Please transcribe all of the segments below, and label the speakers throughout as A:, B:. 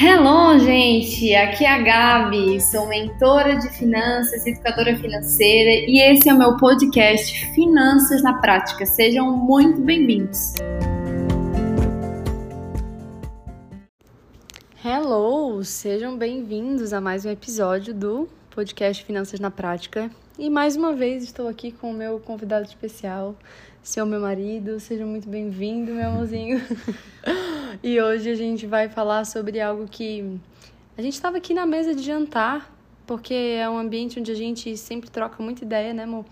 A: Hello, gente! Aqui é a Gabi, sou mentora de finanças, educadora financeira e esse é o meu podcast Finanças na Prática. Sejam muito bem-vindos! Hello! Sejam bem-vindos a mais um episódio do podcast Finanças na Prática. E mais uma vez estou aqui com o meu convidado especial, seu meu marido. Seja muito bem-vindo, meu amorzinho. e hoje a gente vai falar sobre algo que a gente estava aqui na mesa de jantar, porque é um ambiente onde a gente sempre troca muita ideia, né, amor?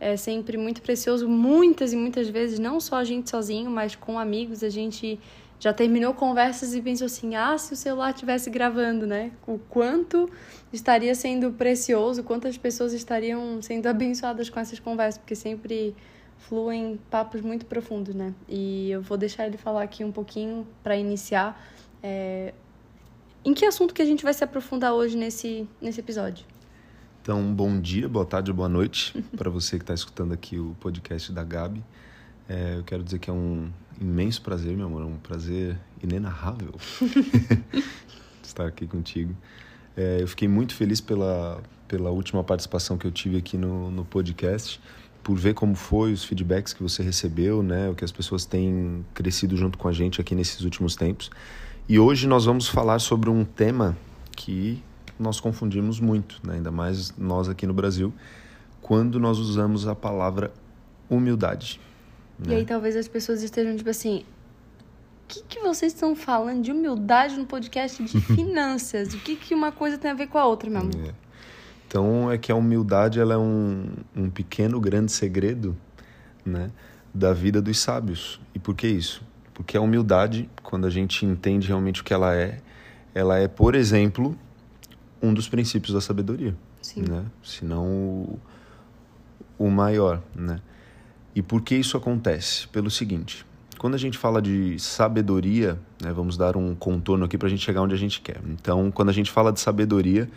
A: É, é sempre muito precioso, muitas e muitas vezes, não só a gente sozinho, mas com amigos, a gente já terminou conversas e pensou assim: ah, se o celular estivesse gravando, né? O quanto estaria sendo precioso, quantas pessoas estariam sendo abençoadas com essas conversas, porque sempre fluem papos muito profundos, né? E eu vou deixar ele falar aqui um pouquinho para iniciar. É... Em que assunto que a gente vai se aprofundar hoje nesse, nesse episódio?
B: Então, bom dia, boa tarde, boa noite para você que está escutando aqui o podcast da Gabi. É, eu quero dizer que é um imenso prazer, meu amor, é um prazer inenarrável estar aqui contigo. É, eu fiquei muito feliz pela, pela última participação que eu tive aqui no, no podcast por ver como foi os feedbacks que você recebeu, né, o que as pessoas têm crescido junto com a gente aqui nesses últimos tempos. E hoje nós vamos falar sobre um tema que nós confundimos muito, né, ainda mais nós aqui no Brasil, quando nós usamos a palavra humildade.
A: Né? E aí talvez as pessoas estejam tipo assim, o que, que vocês estão falando de humildade no podcast de finanças? o que, que uma coisa tem a ver com a outra, meu amor? É.
B: Então é que a humildade ela é um, um pequeno grande segredo, né, da vida dos sábios. E por que isso? Porque a humildade, quando a gente entende realmente o que ela é, ela é, por exemplo, um dos princípios da sabedoria, Sim. né? Se não o, o maior, né? E por que isso acontece? Pelo seguinte, quando a gente fala de sabedoria, né, vamos dar um contorno aqui para a gente chegar onde a gente quer. Então, quando a gente fala de sabedoria,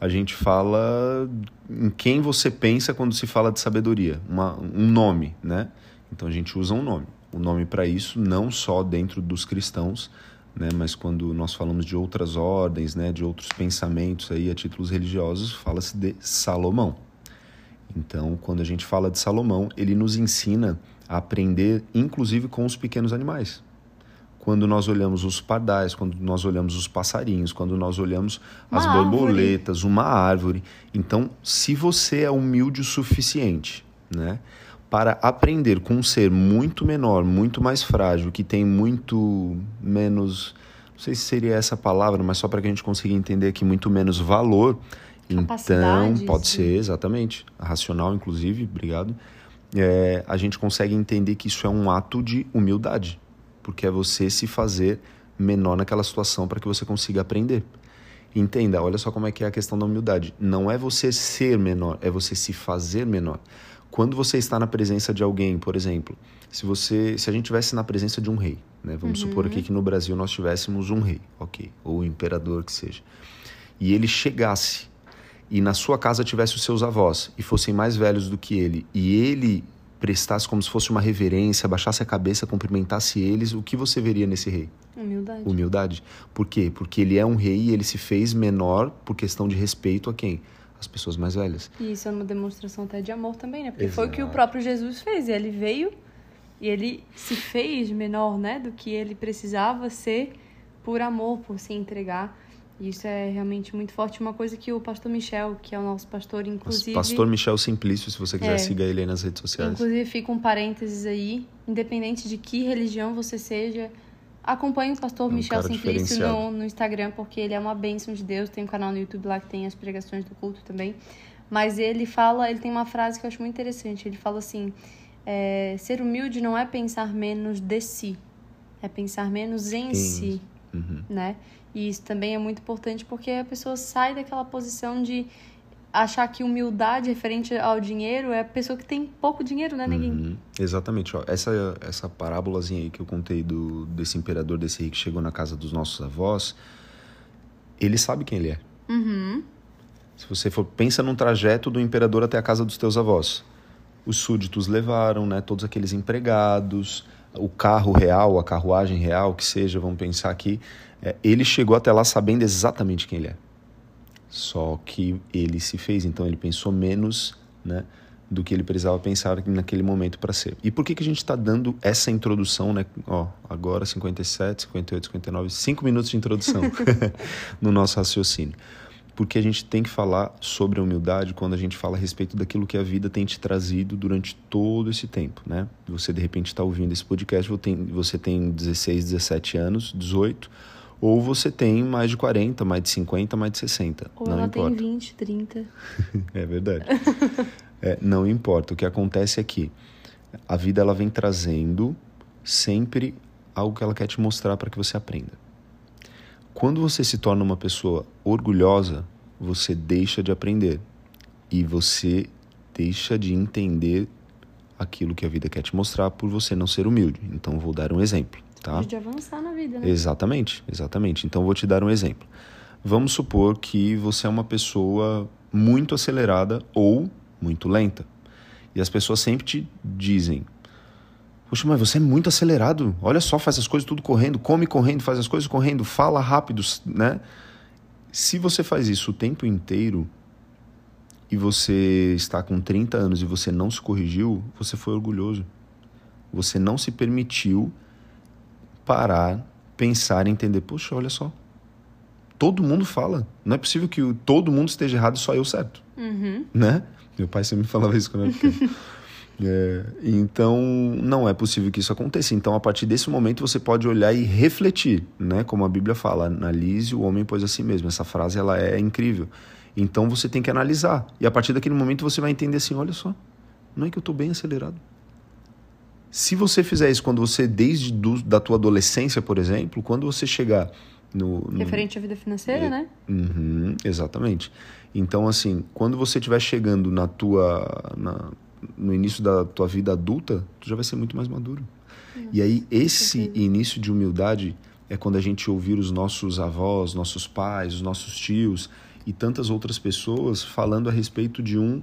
B: a gente fala em quem você pensa quando se fala de sabedoria, uma, um nome, né? Então a gente usa um nome. O nome para isso não só dentro dos cristãos, né, mas quando nós falamos de outras ordens, né, de outros pensamentos aí a títulos religiosos, fala-se de Salomão. Então, quando a gente fala de Salomão, ele nos ensina a aprender inclusive com os pequenos animais quando nós olhamos os pardais, quando nós olhamos os passarinhos, quando nós olhamos uma as borboletas, árvore. uma árvore. Então, se você é humilde o suficiente, né, para aprender com um ser muito menor, muito mais frágil, que tem muito menos, não sei se seria essa palavra, mas só para que a gente consiga entender aqui muito menos valor, então pode ser exatamente racional, inclusive, obrigado. É, a gente consegue entender que isso é um ato de humildade porque é você se fazer menor naquela situação para que você consiga aprender. Entenda, olha só como é que é a questão da humildade. Não é você ser menor, é você se fazer menor. Quando você está na presença de alguém, por exemplo, se você, se a gente tivesse na presença de um rei, né? Vamos uhum. supor aqui que no Brasil nós tivéssemos um rei, ok, ou um imperador que seja, e ele chegasse e na sua casa tivesse os seus avós e fossem mais velhos do que ele e ele prestasse como se fosse uma reverência, abaixasse a cabeça, cumprimentasse eles, o que você veria nesse rei?
A: Humildade.
B: Humildade. Por quê? Porque ele é um rei e ele se fez menor por questão de respeito a quem? As pessoas mais velhas.
A: E isso é uma demonstração até de amor também, né? Porque Exato. foi o que o próprio Jesus fez. Ele veio e ele se fez menor, né? Do que ele precisava ser por amor, por se entregar. Isso é realmente muito forte. Uma coisa que o pastor Michel, que é o nosso pastor, inclusive.
B: Pastor Michel Simplício, se você quiser, é, siga ele aí nas redes sociais.
A: Inclusive, fica um parênteses aí. Independente de que religião você seja, acompanhe o pastor é um Michel Simplício no, no Instagram, porque ele é uma bênção de Deus. Tem um canal no YouTube lá que tem as pregações do culto também. Mas ele fala, ele tem uma frase que eu acho muito interessante. Ele fala assim: é, ser humilde não é pensar menos de si, é pensar menos em Sim. si, uhum. né? E isso também é muito importante porque a pessoa sai daquela posição de achar que humildade referente ao dinheiro é a pessoa que tem pouco dinheiro, né, Neguinho? Uhum,
B: exatamente. Ó, essa, essa parábolazinha aí que eu contei do, desse imperador, desse rei que chegou na casa dos nossos avós, ele sabe quem ele é.
A: Uhum.
B: Se você for, pensa num trajeto do imperador até a casa dos teus avós. Os súditos levaram, né, todos aqueles empregados, o carro real, a carruagem real, que seja, vamos pensar aqui, é, ele chegou até lá sabendo exatamente quem ele é. Só que ele se fez, então ele pensou menos, né? do que ele precisava pensar naquele momento para ser. E por que, que a gente está dando essa introdução, né? Ó, agora 57, 58, 59, 5 minutos de introdução no nosso raciocínio. Porque a gente tem que falar sobre a humildade quando a gente fala a respeito daquilo que a vida tem te trazido durante todo esse tempo, né? Você de repente está ouvindo esse podcast, você tem 16, 17 anos, 18, ou você tem mais de 40, mais de 50, mais de 60.
A: Ou não ela importa. tem 20, 30.
B: é verdade. É, não importa. O que acontece é que a vida ela vem trazendo sempre algo que ela quer te mostrar para que você aprenda. Quando você se torna uma pessoa orgulhosa, você deixa de aprender e você deixa de entender aquilo que a vida quer te mostrar por você não ser humilde. Então vou dar um exemplo, tá?
A: De avançar na vida, né?
B: Exatamente, exatamente. Então vou te dar um exemplo. Vamos supor que você é uma pessoa muito acelerada ou muito lenta. E as pessoas sempre te dizem: Poxa, mas você é muito acelerado. Olha só, faz as coisas tudo correndo, come correndo, faz as coisas correndo, fala rápido, né? Se você faz isso o tempo inteiro e você está com 30 anos e você não se corrigiu, você foi orgulhoso. Você não se permitiu parar, pensar e entender: Poxa, olha só. Todo mundo fala. Não é possível que todo mundo esteja errado e só eu certo.
A: Uhum.
B: Né? Meu pai sempre me falava isso quando eu era pequeno. É, então, não é possível que isso aconteça. Então, a partir desse momento, você pode olhar e refletir, né? Como a Bíblia fala, analise o homem pois a si mesmo. Essa frase, ela é incrível. Então, você tem que analisar. E a partir daquele momento, você vai entender assim, olha só, não é que eu estou bem acelerado. Se você fizer isso quando você, desde do, da tua adolescência, por exemplo, quando você chegar no, no...
A: Referente à vida financeira, é, né?
B: Uhum, exatamente. Então, assim, quando você estiver chegando na tua, na, no início da tua vida adulta, tu já vai ser muito mais maduro. E aí, esse início de humildade é quando a gente ouvir os nossos avós, nossos pais, os nossos tios e tantas outras pessoas falando a respeito de um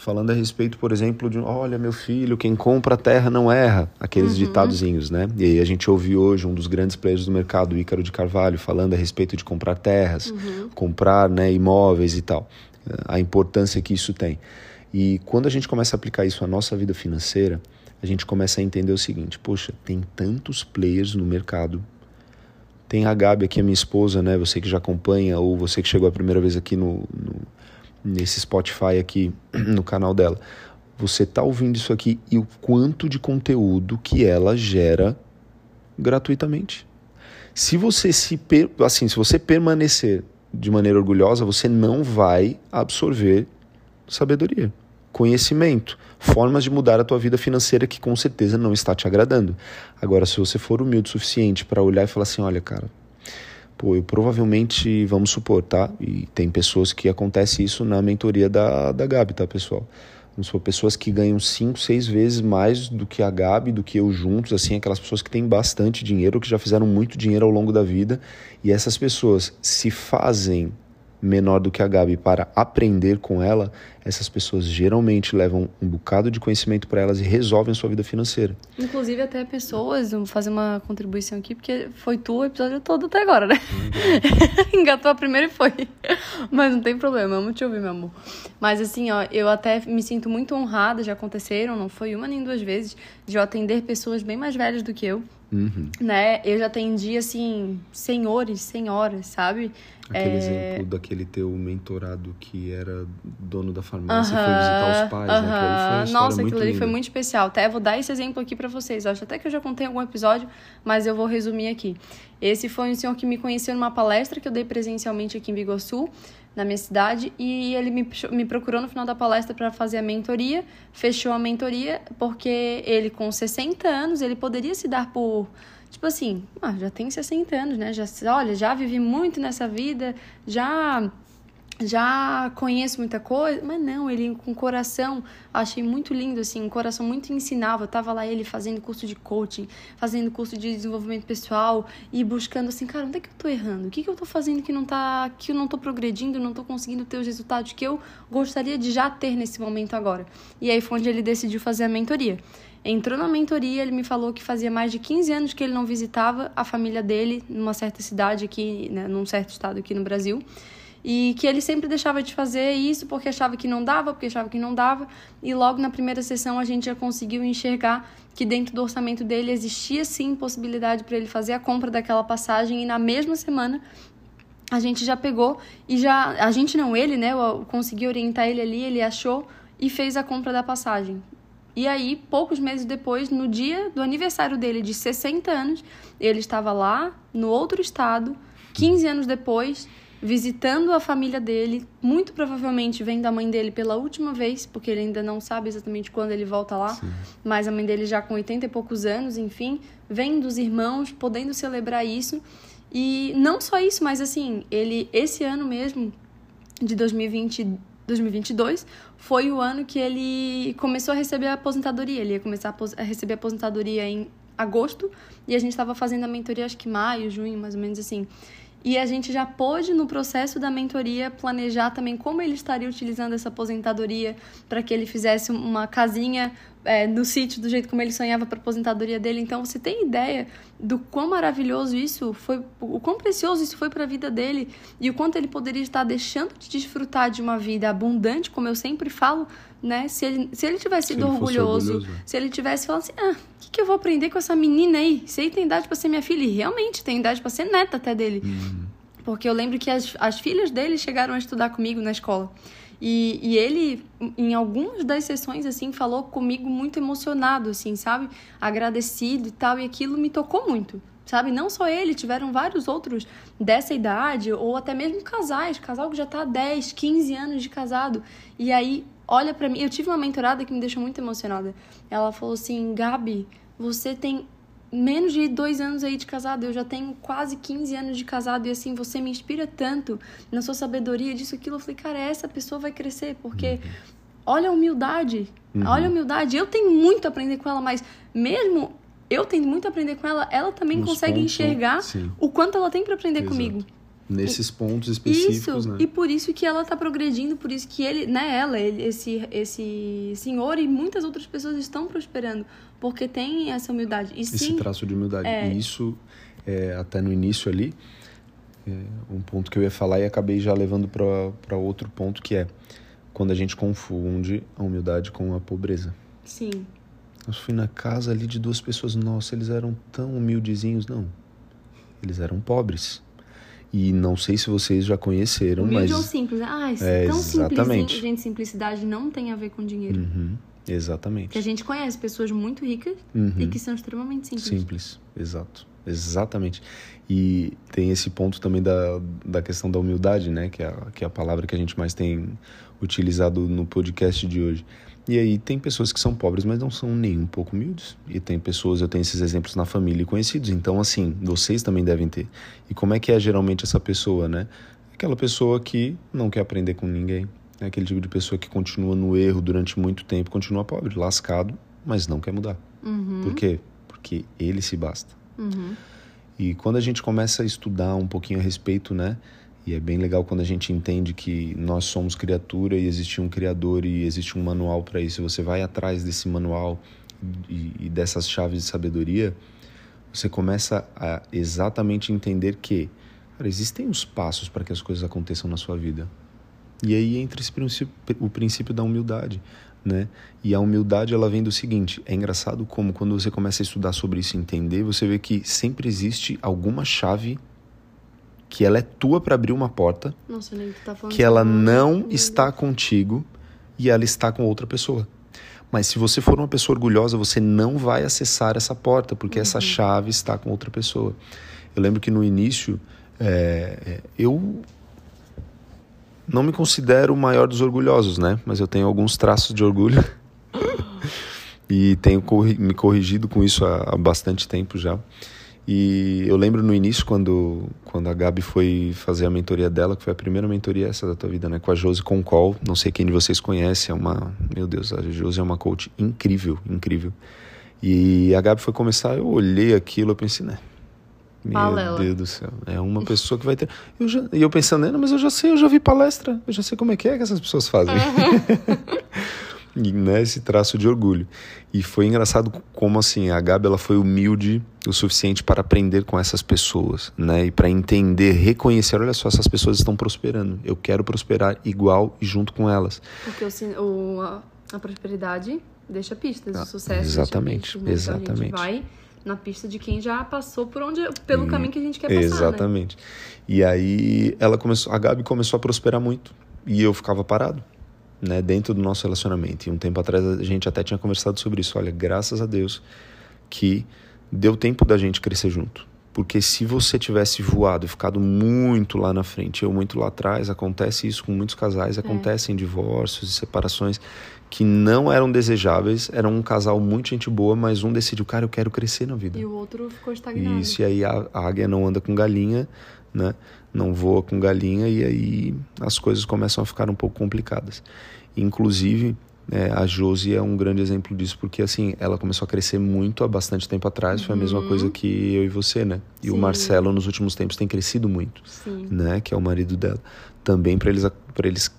B: falando a respeito, por exemplo, de olha, meu filho, quem compra terra não erra, aqueles uhum. ditadozinhos, né? E aí a gente ouviu hoje um dos grandes players do mercado, o Ícaro de Carvalho, falando a respeito de comprar terras, uhum. comprar né, imóveis e tal, a importância que isso tem. E quando a gente começa a aplicar isso à nossa vida financeira, a gente começa a entender o seguinte: poxa, tem tantos players no mercado. Tem a Gabi aqui, a minha esposa, né? Você que já acompanha, ou você que chegou a primeira vez aqui no, no nesse Spotify aqui no canal dela. Você tá ouvindo isso aqui e o quanto de conteúdo que ela gera gratuitamente. Se você se assim, se você permanecer de maneira orgulhosa, você não vai absorver sabedoria, conhecimento, formas de mudar a tua vida financeira que com certeza não está te agradando. Agora, se você for humilde o suficiente para olhar e falar assim, olha, cara, Pô, eu provavelmente, vamos supor, tá? E tem pessoas que acontece isso na mentoria da, da Gabi, tá, pessoal? Vamos supor, pessoas que ganham cinco, seis vezes mais do que a Gabi, do que eu juntos, assim, aquelas pessoas que têm bastante dinheiro, que já fizeram muito dinheiro ao longo da vida. E essas pessoas se fazem menor do que a Gabi para aprender com ela, essas pessoas geralmente levam um bocado de conhecimento para elas e resolvem a sua vida financeira.
A: Inclusive até pessoas, vou fazer uma contribuição aqui, porque foi tu o episódio todo até agora, né? Uhum. Engatou a primeira e foi. Mas não tem problema, amo te ouvir, meu amor. Mas assim, ó, eu até me sinto muito honrada, já aconteceram, não foi uma nem duas vezes, de eu atender pessoas bem mais velhas do que eu.
B: Uhum.
A: Né? Eu já atendi, assim, senhores, senhoras, sabe?
B: Aquele é... exemplo daquele teu mentorado que era dono da farmácia uh -huh, foi visitar os pais, uh -huh. né? Aquilo
A: Nossa,
B: aquilo
A: ali foi muito especial. Até vou dar esse exemplo aqui para vocês. Acho até que eu já contei algum episódio, mas eu vou resumir aqui. Esse foi um senhor que me conheceu numa palestra que eu dei presencialmente aqui em Biguaçu, na minha cidade, e ele me, me procurou no final da palestra para fazer a mentoria, fechou a mentoria, porque ele com 60 anos, ele poderia se dar por Tipo assim, ah, já tem 60 anos, né? Já, olha, já vivi muito nessa vida, já já conheço muita coisa, mas não, ele com coração, achei muito lindo, assim, um coração muito ensinável. Tava lá ele fazendo curso de coaching, fazendo curso de desenvolvimento pessoal e buscando assim, cara, onde é que eu tô errando? O que, que eu tô fazendo que não tá, que eu não tô progredindo, não tô conseguindo ter os resultados que eu gostaria de já ter nesse momento agora? E aí foi onde ele decidiu fazer a mentoria. entrou na mentoria, ele me falou que fazia mais de 15 anos que ele não visitava a família dele numa certa cidade aqui, né, num certo estado aqui no Brasil. E que ele sempre deixava de fazer isso porque achava que não dava, porque achava que não dava. E logo na primeira sessão a gente já conseguiu enxergar que dentro do orçamento dele existia sim possibilidade para ele fazer a compra daquela passagem. E na mesma semana a gente já pegou e já. A gente não, ele, né? Eu consegui orientar ele ali, ele achou e fez a compra da passagem. E aí, poucos meses depois, no dia do aniversário dele de 60 anos, ele estava lá, no outro estado, 15 anos depois, visitando a família dele, muito provavelmente vendo a mãe dele pela última vez, porque ele ainda não sabe exatamente quando ele volta lá, Sim. mas a mãe dele já com 80 e poucos anos, enfim, vendo os irmãos, podendo celebrar isso. E não só isso, mas assim, ele esse ano mesmo de 2020 2022 foi o ano que ele começou a receber a aposentadoria. Ele ia começar a receber a aposentadoria em agosto e a gente estava fazendo a mentoria acho que maio, junho, mais ou menos assim. E a gente já pôde, no processo da mentoria, planejar também como ele estaria utilizando essa aposentadoria para que ele fizesse uma casinha é, no sítio do jeito como ele sonhava para a aposentadoria dele. Então, você tem ideia do quão maravilhoso isso foi, o quão precioso isso foi para a vida dele e o quanto ele poderia estar deixando de desfrutar de uma vida abundante, como eu sempre falo, né? Se ele, se ele tivesse sido orgulhoso, orgulhoso, se ele tivesse falado assim, ah, o que, que eu vou aprender com essa menina aí? Se aí tem idade para ser minha filha, e realmente tem idade para ser neta até dele. Uhum. Porque eu lembro que as, as filhas dele chegaram a estudar comigo na escola. E, e ele, em algumas das sessões, assim, falou comigo muito emocionado, assim, sabe? Agradecido e tal, e aquilo me tocou muito, sabe? Não só ele, tiveram vários outros dessa idade, ou até mesmo casais, casal que já tá há 10, 15 anos de casado. E aí, olha para mim, eu tive uma mentorada que me deixou muito emocionada. Ela falou assim: Gabi, você tem menos de dois anos aí de casado, eu já tenho quase 15 anos de casado e assim, você me inspira tanto na sua sabedoria disso, aquilo. Eu falei, cara, essa pessoa vai crescer, porque uhum. olha a humildade, uhum. olha a humildade. Eu tenho muito a aprender com ela, mas mesmo eu tenho muito a aprender com ela, ela também Nos consegue pontos, enxergar sim. o quanto ela tem para aprender Exato. comigo
B: nesses pontos específicos,
A: isso,
B: né?
A: E por isso que ela está progredindo, por isso que ele, né, ela, ele, esse, esse senhor e muitas outras pessoas estão prosperando, porque tem essa humildade. E,
B: esse
A: sim,
B: traço de humildade. É... E isso, é, até no início ali, é um ponto que eu ia falar e acabei já levando para outro ponto, que é quando a gente confunde a humildade com a pobreza.
A: Sim.
B: Eu fui na casa ali de duas pessoas, nossa, eles eram tão humildezinhos. Não, eles eram pobres e não sei se vocês já conheceram,
A: Humilde
B: mas...
A: ou simples. Ah, é, tão exatamente. simples. Gente, simplicidade não tem a ver com dinheiro.
B: Uhum, exatamente.
A: Que a gente conhece pessoas muito ricas uhum. e que são extremamente simples.
B: Simples, exato. Exatamente. E tem esse ponto também da, da questão da humildade, né? Que é, a, que é a palavra que a gente mais tem utilizado no podcast de hoje. E aí tem pessoas que são pobres, mas não são nem um pouco humildes. E tem pessoas, eu tenho esses exemplos na família e conhecidos. Então, assim, vocês também devem ter. E como é que é geralmente essa pessoa, né? Aquela pessoa que não quer aprender com ninguém. É aquele tipo de pessoa que continua no erro durante muito tempo, continua pobre, lascado, mas não quer mudar.
A: Uhum.
B: Por quê? Porque ele se basta.
A: Uhum.
B: E quando a gente começa a estudar um pouquinho a respeito, né? E é bem legal quando a gente entende que nós somos criatura e existe um criador e existe um manual para isso. Você vai atrás desse manual e, e dessas chaves de sabedoria, você começa a exatamente entender que cara, existem os passos para que as coisas aconteçam na sua vida. E aí entra esse princípio, o princípio da humildade, né? E a humildade ela vem do seguinte: é engraçado como quando você começa a estudar sobre isso e entender, você vê que sempre existe alguma chave que ela é tua para abrir uma porta,
A: Nossa, tá
B: que ela não está contigo e ela está com outra pessoa. Mas se você for uma pessoa orgulhosa, você não vai acessar essa porta, porque uhum. essa chave está com outra pessoa. Eu lembro que no início, é, é eu não me considero o maior dos orgulhosos, né? Mas eu tenho alguns traços de orgulho. e tenho me corrigido com isso há, há bastante tempo já. E eu lembro no início, quando, quando a Gabi foi fazer a mentoria dela, que foi a primeira mentoria essa da tua vida, né? Com a Josi Concol. Não sei quem de vocês conhece, é uma. Meu Deus, a Josi é uma coach incrível, incrível. E a Gabi foi começar, eu olhei aquilo, eu pensei, né? Meu
A: Palela.
B: Deus do céu. É uma pessoa que vai ter. Eu já... E eu pensando, mas eu já sei, eu já vi palestra, eu já sei como é que é que essas pessoas fazem. Uhum. né, esse traço de orgulho. E foi engraçado como assim a Gabi ela foi humilde o suficiente para aprender com essas pessoas, né, e para entender, reconhecer, olha só, essas pessoas estão prosperando. Eu quero prosperar igual e junto com elas.
A: Porque o, o a, a, prosperidade deixa pistas, ah, o sucesso
B: exatamente,
A: pistas, né?
B: exatamente.
A: Então a gente vai na pista de quem já passou por onde pelo hum, caminho que a gente quer passar,
B: né? Exatamente.
A: Né?
B: E aí ela começou, a Gabi começou a prosperar muito e eu ficava parado né, dentro do nosso relacionamento. E um tempo atrás a gente até tinha conversado sobre isso. Olha, graças a Deus que deu tempo da gente crescer junto. Porque se você tivesse voado e ficado muito lá na frente, eu muito lá atrás, acontece isso com muitos casais, é. acontecem divórcios e separações que não eram desejáveis, era um casal muito gente boa, mas um decidiu, cara, eu quero crescer na vida.
A: E o outro ficou estagnado.
B: Isso, e aí a, a águia não anda com galinha, né? Não voa com galinha e aí as coisas começam a ficar um pouco complicadas. Inclusive, é, a Josi é um grande exemplo disso, porque assim, ela começou a crescer muito há bastante tempo atrás, foi a mesma coisa uhum. que eu e você, né? E Sim. o Marcelo nos últimos tempos tem crescido muito,
A: Sim.
B: né? Que é o marido dela. Também para eles, pra eles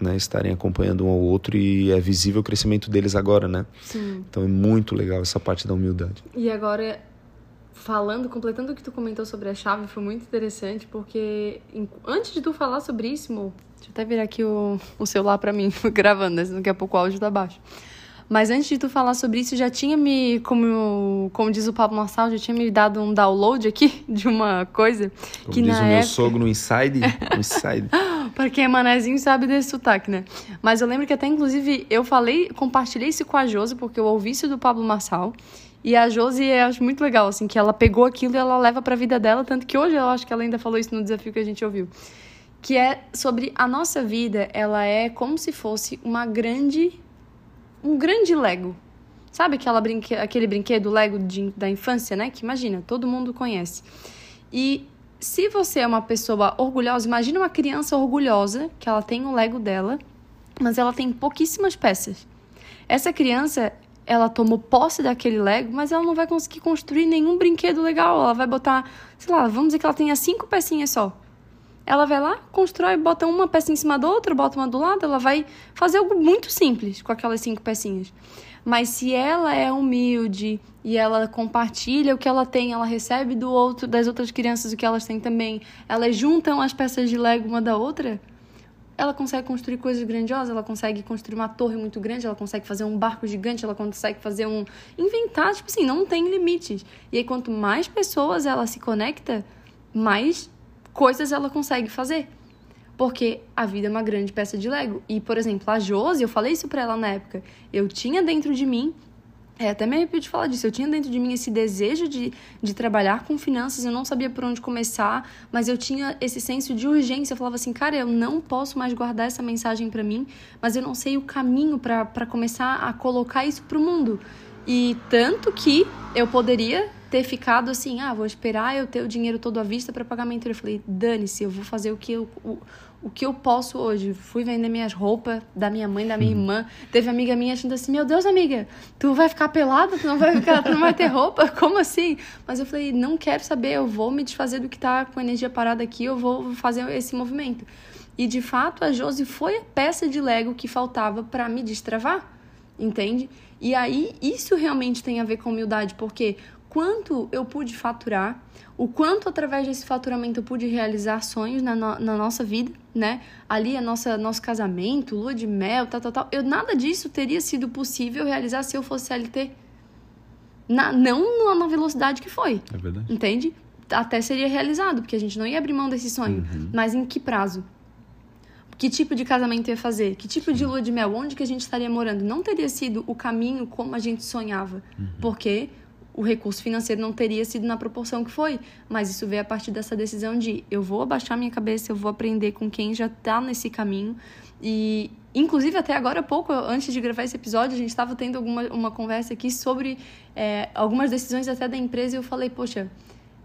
B: né, estarem acompanhando um ao outro e é visível o crescimento deles agora, né?
A: Sim.
B: Então é muito legal essa parte da humildade.
A: E agora falando, completando o que tu comentou sobre a chave, foi muito interessante, porque antes de tu falar sobre isso, Mo, deixa eu até virar aqui o, o celular para mim, gravando, né? daqui a pouco o áudio tá baixo. Mas antes de tu falar sobre isso, já tinha me, como, como diz o Pablo Marçal, já tinha me dado um download aqui de uma coisa
B: como
A: que
B: diz
A: na
B: o meu
A: época...
B: sogro no Inside, Inside.
A: Pra quem é manezinho sabe desse sotaque, né? Mas eu lembro que até, inclusive, eu falei, compartilhei isso com a Josi, porque eu ouvi isso do Pablo Marçal. E a Josi, eu acho muito legal, assim, que ela pegou aquilo e ela leva pra vida dela, tanto que hoje eu acho que ela ainda falou isso no desafio que a gente ouviu. Que é sobre a nossa vida, ela é como se fosse uma grande. um grande Lego. Sabe aquela brinque, aquele brinquedo Lego de, da infância, né? Que imagina, todo mundo conhece. E se você é uma pessoa orgulhosa, imagina uma criança orgulhosa, que ela tem o Lego dela, mas ela tem pouquíssimas peças. Essa criança, ela tomou posse daquele Lego, mas ela não vai conseguir construir nenhum brinquedo legal. Ela vai botar, sei lá, vamos dizer que ela tenha cinco pecinhas só. Ela vai lá, constrói, bota uma peça em cima da outra, bota uma do lado, ela vai fazer algo muito simples com aquelas cinco pecinhas. Mas se ela é humilde e ela compartilha o que ela tem, ela recebe do outro, das outras crianças o que elas têm também, elas juntam as peças de Lego uma da outra, ela consegue construir coisas grandiosas, ela consegue construir uma torre muito grande, ela consegue fazer um barco gigante, ela consegue fazer um. inventar, tipo assim, não tem limites. E aí, quanto mais pessoas ela se conecta, mais coisas ela consegue fazer. Porque a vida é uma grande peça de Lego. E, por exemplo, a Josi, eu falei isso pra ela na época, eu tinha dentro de mim é, até me arrepio de falar disso. Eu tinha dentro de mim esse desejo de, de trabalhar com finanças, eu não sabia por onde começar, mas eu tinha esse senso de urgência. Eu falava assim, cara, eu não posso mais guardar essa mensagem para mim, mas eu não sei o caminho para começar a colocar isso pro mundo. E tanto que eu poderia ter ficado assim, ah, vou esperar eu ter o dinheiro todo à vista para pagar mentoria. Eu falei, dane-se, eu vou fazer o que eu, o, o que eu posso hoje. Fui vender minhas roupas da minha mãe, da minha hum. irmã. Teve amiga minha achando assim: Meu Deus, amiga, tu vai ficar pelada? Tu não vai ficar, tu não vai ter roupa? Como assim? Mas eu falei: Não quero saber, eu vou me desfazer do que tá com energia parada aqui, eu vou fazer esse movimento. E de fato, a Josi foi a peça de Lego que faltava para me destravar, entende? E aí, isso realmente tem a ver com humildade, porque quanto eu pude faturar, o quanto através desse faturamento eu pude realizar sonhos na, no, na nossa vida, né? Ali a nossa nosso casamento, lua de mel, tal, tal, tal. Eu nada disso teria sido possível realizar se eu fosse CLT. Na, não na velocidade que foi.
B: É verdade.
A: Entende? Até seria realizado, porque a gente não ia abrir mão desse sonho. Uhum. Mas em que prazo? Que tipo de casamento ia fazer? Que tipo Sim. de lua de mel? Onde que a gente estaria morando? Não teria sido o caminho como a gente sonhava. Uhum. Porque o recurso financeiro não teria sido na proporção que foi. Mas isso veio a partir dessa decisão de eu vou abaixar minha cabeça, eu vou aprender com quem já está nesse caminho. E, inclusive, até agora há pouco, antes de gravar esse episódio, a gente estava tendo alguma, uma conversa aqui sobre é, algumas decisões até da empresa e eu falei, poxa,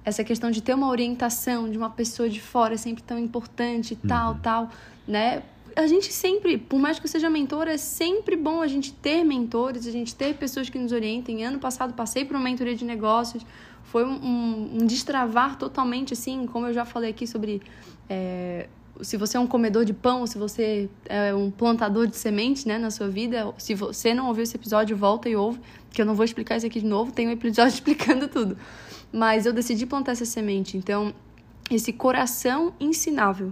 A: essa questão de ter uma orientação de uma pessoa de fora é sempre tão importante, tal, uhum. tal, né? A gente sempre, por mais que eu seja mentora, é sempre bom a gente ter mentores, a gente ter pessoas que nos orientem. Ano passado passei por uma mentoria de negócios, foi um, um, destravar totalmente, assim, como eu já falei aqui sobre é, se você é um comedor de pão, se você é um plantador de semente, né, na sua vida, se você não ouviu esse episódio, volta e ouve, que eu não vou explicar isso aqui de novo, tem um episódio explicando tudo. Mas eu decidi plantar essa semente, então esse coração ensinável.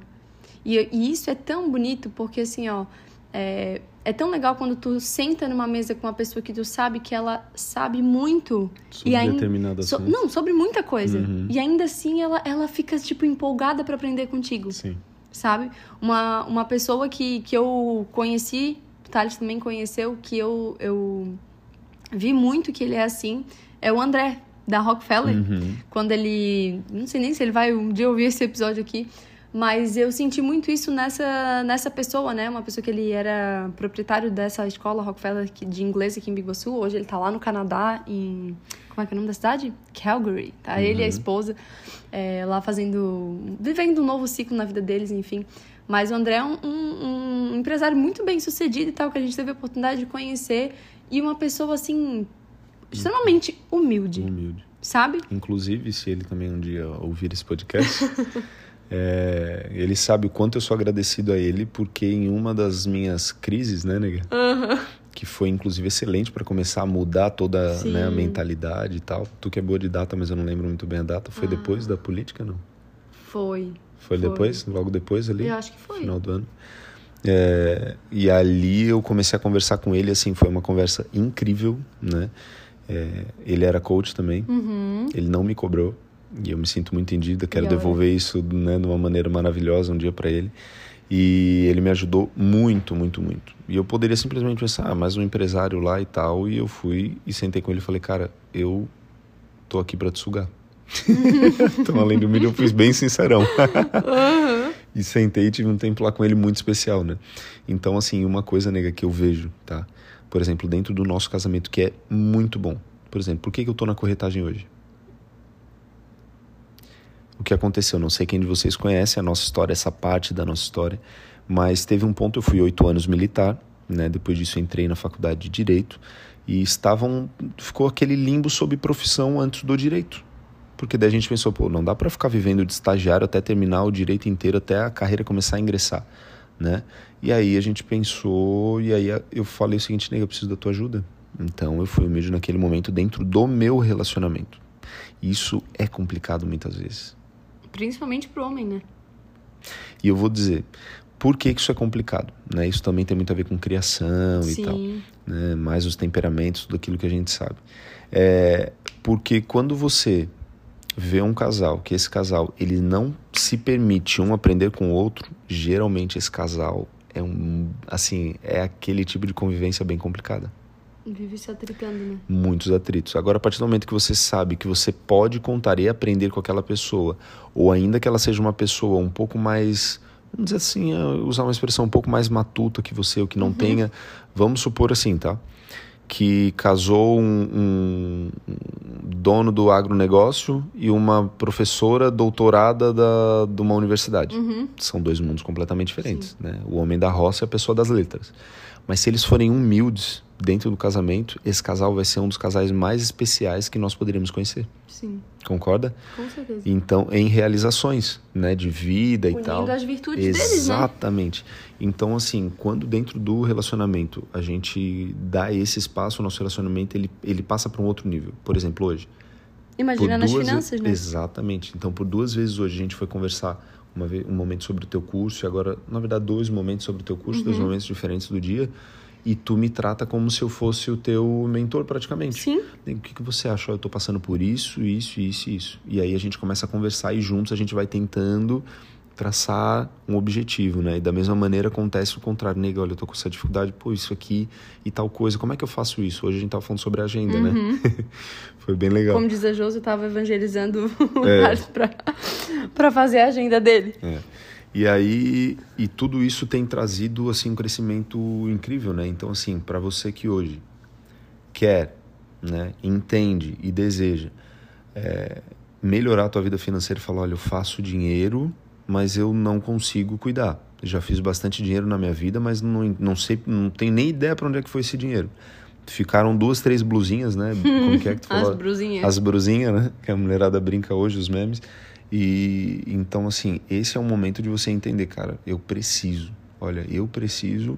A: E, e isso é tão bonito porque assim, ó, é, é tão legal quando tu senta numa mesa com uma pessoa que tu sabe que ela sabe muito
B: Sobre
A: e ainda
B: determinado
A: so, não sobre muita coisa
B: Uhum.
A: e ainda assim ela, ela fica tipo empolgada para aprender contigo
B: Sim.
A: sabe uma, uma pessoa que, que eu conheci o Thales também conheceu que eu eu vi muito que ele é assim é o André da Rockefeller
B: Uhum.
A: quando ele. Não sei nem se ele vai um dia ouvir esse episódio aqui, mas eu senti muito isso nessa, nessa pessoa, né? Uma pessoa que ele era proprietário dessa escola Rockefeller de inglês aqui em Biguaçu. Hoje ele tá lá no Canadá, em. Como é que é o nome da cidade? Calgary. Tá? Ele e a esposa é, lá fazendo. vivendo um novo ciclo na vida deles, enfim. Mas o André é um, um- um empresário muito bem sucedido e tal, que a gente teve a oportunidade de conhecer. E uma pessoa, assim, extremamente humilde,
B: Humilde.
A: sabe?
B: Inclusive, se ele também um dia ouvir esse podcast, é, ele sabe o quanto eu sou agradecido a ele, porque em uma das minhas crises, né, nega? Que foi inclusive excelente para começar a mudar toda né, a mentalidade e tal. Tu que é boa de data, mas eu não lembro muito bem a data. Foi depois da política, não?
A: Foi.
B: Foi,
A: Foi.
B: depois? Logo depois ali?
A: Eu acho que foi.
B: final do ano. É, e ali eu comecei a conversar com ele, assim, foi uma conversa incrível, né? É, ele era coach também,
A: Uhum.
B: ele não me cobrou e eu me sinto muito entendido, quero
A: E olha.
B: devolver isso né, de uma maneira maravilhosa um dia para ele. E ele me ajudou muito, muito, muito. E eu poderia simplesmente pensar, ah, mais um empresário lá e tal. E eu fui e sentei com ele e falei, cara, eu tô aqui para te sugar. então, além do milho, eu fui bem sincerão. E sentei e tive um tempo lá com ele muito especial, né? Então, assim, uma coisa, nega, que eu vejo, tá? Por exemplo, dentro do nosso casamento, que é muito bom. Por exemplo, por que, que eu tô na corretagem hoje? O que aconteceu? Não sei quem de vocês conhece a nossa história, essa parte da nossa história, mas teve um ponto, eu fui oito anos militar, né? Depois disso entrei na faculdade de Direito e estavam... Ficou aquele limbo sobre profissão antes do direito. Porque daí a gente pensou, pô, não dá para ficar vivendo de estagiário até terminar o direito inteiro, até a carreira começar a ingressar, né? E aí a gente pensou, e aí eu falei o seguinte, nega, eu preciso da tua ajuda. Então eu fui humilde naquele momento dentro do meu relacionamento. Isso é complicado muitas vezes.
A: Principalmente pro homem, né?
B: E eu vou dizer, por que, que isso é complicado? Né? Isso também tem muito a ver com criação e tal.
A: Sim.
B: né? mais os temperamentos, tudo aquilo que a gente sabe. É, porque quando você vê um casal, que esse casal ele não se permite um aprender com o outro, geralmente esse casal é um, assim, é aquele tipo de convivência bem complicada.
A: Vive se atritando, né?
B: Muitos atritos. Agora, a partir do momento que você sabe que você pode contar e aprender com aquela pessoa, ou ainda que ela seja uma pessoa um pouco mais, vamos dizer assim, ah, usar uma expressão um pouco mais matuta que você, ou que não tenha, vamos supor assim, tá? Que casou um, um dono do agronegócio e uma professora doutorada da, de uma universidade.
A: Uhum.
B: São dois mundos completamente diferentes, né? O homem da roça e a pessoa das letras. Mas se eles forem humildes dentro do casamento, esse casal vai ser um dos casais mais especiais que nós poderíamos conhecer.
A: Sim,
B: Concorda?
A: com certeza.
B: Então, em realizações, né, de vida e
A: Unindo
B: tal.
A: as virtudes deles, né?
B: Exatamente. Então, assim, quando dentro do relacionamento a gente dá esse espaço, o nosso relacionamento ele, ele passa para um outro nível. Por exemplo, hoje.
A: Imagina nas
B: duas
A: finanças, né?
B: Exatamente. Então, por duas vezes hoje a gente foi conversar uma um momento sobre o teu curso e agora, na verdade, dois momentos sobre o teu curso,
A: Uhum.
B: dois momentos diferentes do dia. E tu me trata como se eu fosse o teu mentor praticamente.
A: Sim.
B: O que, que você acha? Eu tô passando por isso, isso, isso isso. E aí a gente começa a conversar e juntos a gente vai tentando traçar um objetivo, né? E da mesma maneira acontece o contrário. Nega, olha, eu tô com essa dificuldade, pô, isso aqui e tal coisa. Como é que eu faço isso? Hoje a gente tava falando sobre a agenda, né? Foi bem legal.
A: Como diz a Josi, eu tava evangelizando o
B: É.
A: Pra fazer a agenda dele.
B: É. E aí, e tudo isso tem trazido assim um crescimento incrível, né? Então assim, para você que hoje quer, né, entende e deseja é, melhorar a tua vida financeira, e falar, olha, eu faço dinheiro, mas eu não consigo cuidar. Já fiz bastante dinheiro na minha vida, mas não, não sei, não tenho nem ideia para onde é que foi esse dinheiro. Ficaram duas, três blusinhas, né? Como que é que tu
A: As
B: falou?
A: brusinhas.
B: As brusinhas, né? Que a mulherada brinca hoje, os memes. E então, assim, esse é o momento de você entender, cara, eu preciso. Olha, eu preciso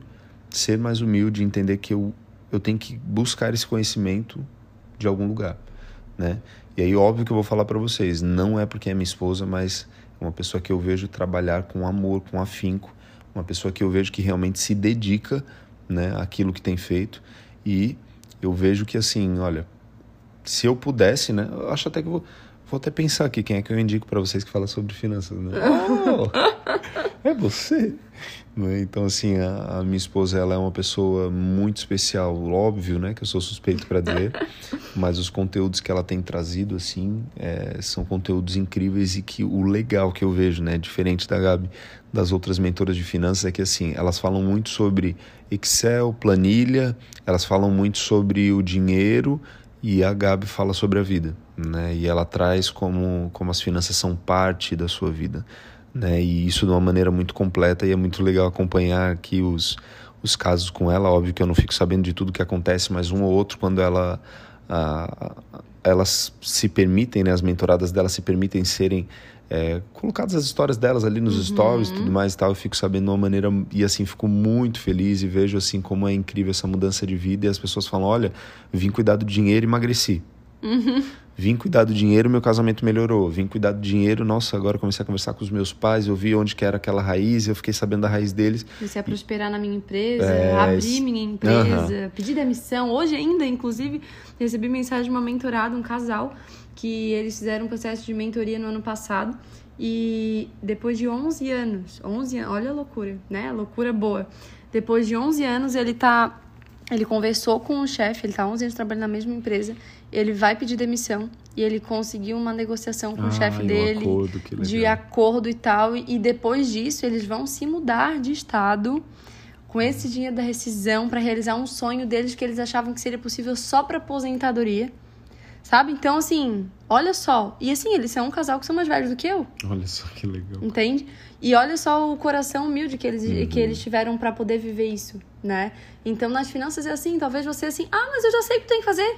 B: ser mais humilde, entender que eu, eu tenho que buscar esse conhecimento de algum lugar, né? E aí, óbvio que eu vou falar para vocês, não é porque é minha esposa, mas uma pessoa que eu vejo trabalhar com amor, com afinco, uma pessoa que eu vejo que realmente se dedica, né, àquilo que tem feito. E eu vejo que, assim, olha, se eu pudesse, né, eu acho até que vou, vou até pensar aqui quem é que eu indico para vocês que fala sobre finanças, né? Oh, é você. Né? Então, assim, a, a, minha esposa ela é uma pessoa muito especial, óbvio, né? Que eu sou suspeito para dizer, mas os conteúdos que ela tem trazido, assim, é, são conteúdos incríveis e que o legal que eu vejo, né? Diferente da Gabi, das outras mentoras de finanças, é que, assim, elas falam muito sobre Excel, planilha, elas falam muito sobre o dinheiro e a Gabi fala sobre a vida, né? E ela traz como, como as finanças são parte da sua vida né? E isso de uma maneira muito completa e é muito legal acompanhar aqui os, os casos com ela. Óbvio que eu não fico sabendo de tudo que acontece, mas um ou outro quando ela elas se permitem, né? As mentoradas delas se permitem serem é, colocadas as histórias delas ali nos uhum. stories, tudo mais e tal. Eu fico sabendo de uma maneira e assim fico muito feliz e vejo assim como é incrível essa mudança de vida e as pessoas falam, olha, vim cuidar do dinheiro e emagreci. Uhum. Vim cuidar do dinheiro, meu casamento melhorou. Vim cuidar do dinheiro, nossa, agora comecei a conversar com os meus pais, eu vi onde que era aquela raiz, eu fiquei sabendo da raiz deles.
A: Comecei a prosperar na minha empresa, é... abrir minha empresa, uhum. pedir demissão. Hoje ainda, inclusive, recebi mensagem de uma mentorada, um casal, que eles fizeram um processo de mentoria no ano passado. E depois de 11 anos, 11 anos, olha a loucura, né? Loucura boa. Depois de 11 anos, ele tá ele conversou com o chefe, ele está 11 anos trabalhando na mesma empresa, ele vai pedir demissão e ele conseguiu uma negociação com ah, o chefe dele um acordo, de acordo e tal, e depois disso eles vão se mudar de estado com esse dinheiro da rescisão para realizar um sonho deles que eles achavam que seria possível só para aposentadoria. Sabe? Então, assim, olha só. E assim, eles são um casal que são mais velhos do que eu.
B: Olha só que legal.
A: Entende? E olha só o coração humilde que eles, uhum. que eles tiveram para poder viver isso, né? Então, nas finanças é assim, talvez você assim, ah, mas eu já sei o que tem que fazer.